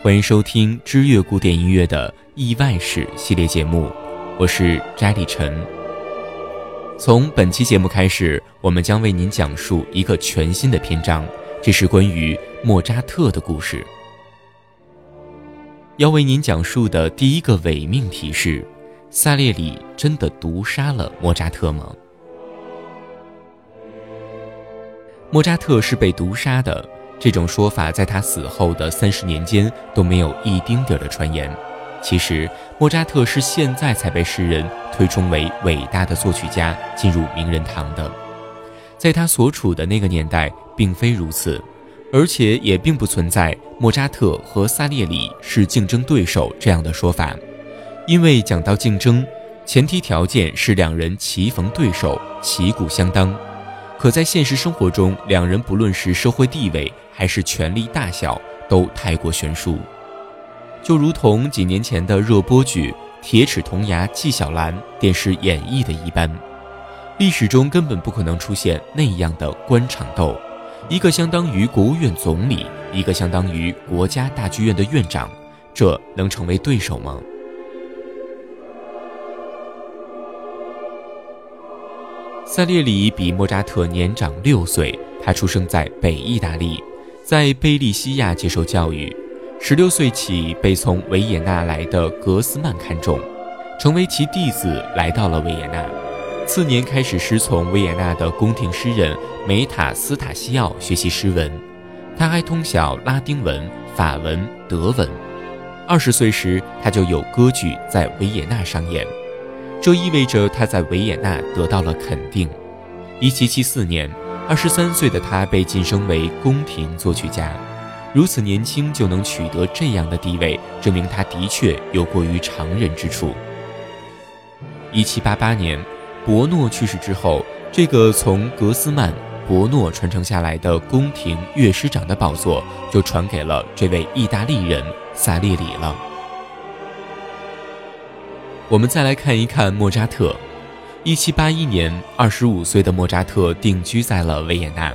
欢迎收听知乐古典音乐的意外史系列节目，我是扎里晨。从本期节目开始，我们将为您讲述一个全新的篇章，这是关于莫扎特的故事。要为您讲述的第一个伪命题是：萨列里真的毒杀了莫扎特吗？莫扎特是被毒杀的。这种说法在他死后的三十年间都没有一丁点儿的传言。其实，莫扎特是现在才被世人推崇为伟大的作曲家，进入名人堂的。在他所处的那个年代，并非如此，而且也并不存在莫扎特和萨列里是竞争对手这样的说法。因为讲到竞争，前提条件是两人棋逢对手，旗鼓相当。可在现实生活中，两人不论是社会地位，还是权力大小都太过悬殊，就如同几年前的热播剧《铁齿铜牙纪晓岚》电视演绎的一般，历史中根本不可能出现那样的官场斗，一个相当于国务院总理，一个相当于国家大剧院的院长，这能成为对手吗？萨列里比莫扎特年长六岁，他出生在北意大利。在贝利西亚接受教育，十六岁起被从维也纳来的格斯曼看中，成为其弟子，来到了维也纳。次年开始师从维也纳的宫廷诗人梅塔斯塔西奥学习诗文，他还通晓拉丁文、法文、德文。二十岁时，他就有歌剧在维也纳上演，这意味着他在维也纳得到了肯定。一七七四年。二十三岁的他被晋升为宫廷作曲家，如此年轻就能取得这样的地位，证明他的确有过于常人之处。一七八八年，伯诺去世之后，这个从格斯曼、伯诺传承下来的宫廷乐师长的宝座就传给了这位意大利人萨列里了。我们再来看一看莫扎特。一七八一年，二十五岁的莫扎特定居在了维也纳。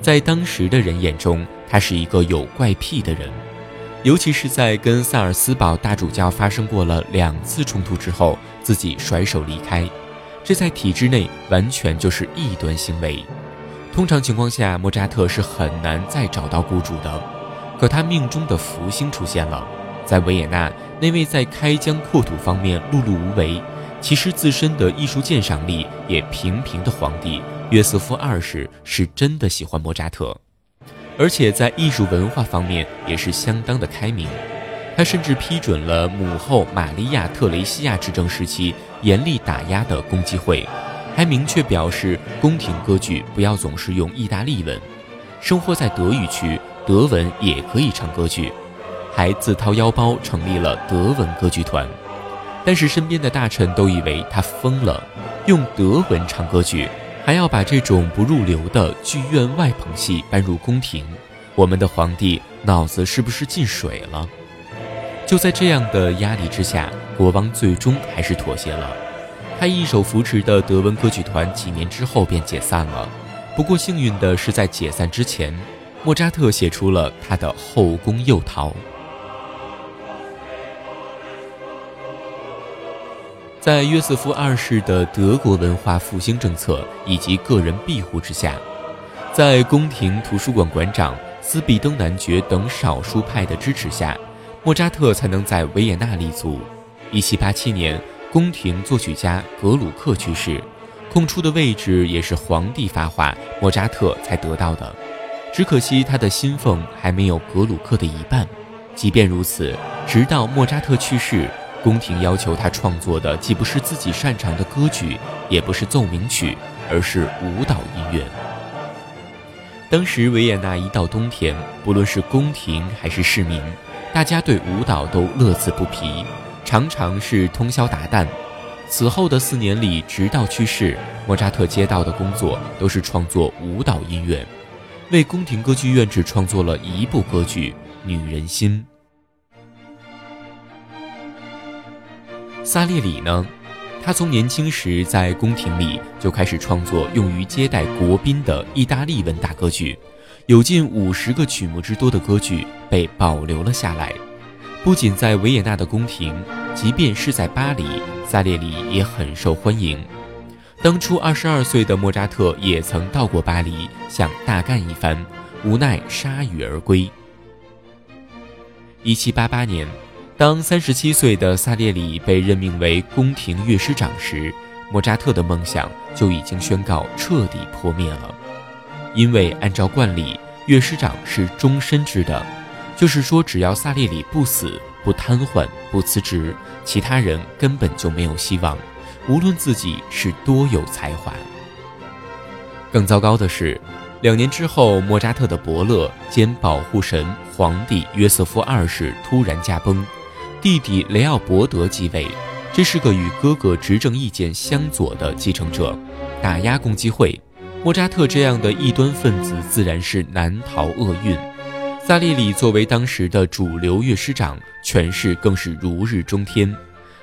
在当时的人眼中，他是一个有怪癖的人，尤其是在跟萨尔斯堡大主教发生过了两次冲突之后，自己甩手离开，这在体制内完全就是异端行为。通常情况下，莫扎特是很难再找到雇主的。可他命中的福星出现了，在维也纳，那位在开疆扩土方面碌碌无为。其实自身的艺术鉴赏力也平平的皇帝约瑟夫二世是真的喜欢莫扎特，而且在艺术文化方面也是相当的开明。他甚至批准了母后玛利亚特雷西亚执政时期严厉打压的公祭会，还明确表示宫廷歌剧不要总是用意大利文，生活在德语区，德文也可以唱歌剧，还自掏腰包成立了德文歌剧团。但是身边的大臣都以为他疯了，用德文唱歌剧，还要把这种不入流的剧院外棚戏搬入宫廷，我们的皇帝脑子是不是进水了？就在这样的压力之下，国王最终还是妥协了。他一手扶持的德文歌剧团几年之后便解散了。不过幸运的是，在解散之前，莫扎特写出了他的《后宫诱逃》。在约瑟夫二世的德国文化复兴政策以及个人庇护之下，在宫廷图书馆馆长斯比登男爵等少数派的支持下，莫扎特才能在维也纳立足。一七八七年，宫廷作曲家格鲁克去世，空出的位置也是皇帝发话，莫扎特才得到的。只可惜他的薪俸还没有格鲁克的一半。即便如此，直到莫扎特去世。宫廷要求他创作的既不是自己擅长的歌剧，也不是奏鸣曲，而是舞蹈音乐。当时维也纳一到冬天，不论是宫廷还是市民，大家对舞蹈都乐此不疲，常常是通宵达旦。此后的四年里，直到去世，莫扎特接到的工作都是创作舞蹈音乐，为宫廷歌剧院只创作了一部歌剧《女人心》。萨列里呢？他从年轻时在宫廷里就开始创作用于接待国宾的意大利文大歌剧，有近五十个曲目之多的歌剧被保留了下来。不仅在维也纳的宫廷，即便是在巴黎，萨列里也很受欢迎。当初二十二岁的莫扎特也曾到过巴黎，想大干一番，无奈铩羽而归。一七八八年。当三十七岁的萨列里被任命为宫廷乐师长时，莫扎特的梦想就已经宣告彻底破灭了。因为按照惯例，乐师长是终身制的，就是说，只要萨列里不死、不瘫痪、不辞职，其他人根本就没有希望，无论自己是多有才华。更糟糕的是，两年之后，莫扎特的伯乐兼保护神皇帝约瑟夫二世突然驾崩。弟弟雷奥伯德继位，这是个与哥哥执政意见相左的继承者，打压共济会。莫扎特这样的异端分子自然是难逃厄运。萨列里作为当时的主流乐师长，权势更是如日中天。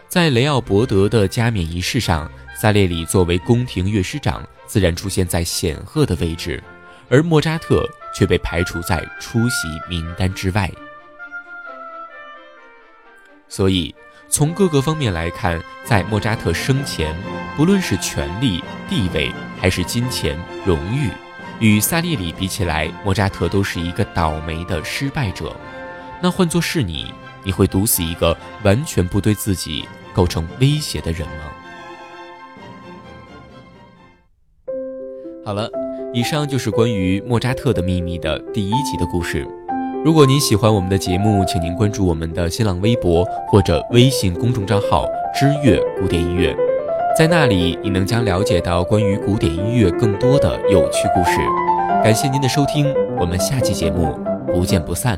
在雷奥伯德的加冕仪式上，萨列里作为宫廷乐师长，自然出现在显赫的位置，而莫扎特却被排除在出席名单之外。所以，从各个方面来看，在莫扎特生前，不论是权力、地位，还是金钱、荣誉，与萨列里比起来，莫扎特都是一个倒霉的失败者。那换作是你，你会毒死一个完全不对自己构成威胁的人吗？好了，以上就是关于莫扎特的秘密的第一集的故事。如果您喜欢我们的节目，请您关注我们的新浪微博或者微信公众账号“知乐古典音乐”，在那里你能将了解到关于古典音乐更多的有趣故事。感谢您的收听，我们下期节目不见不散。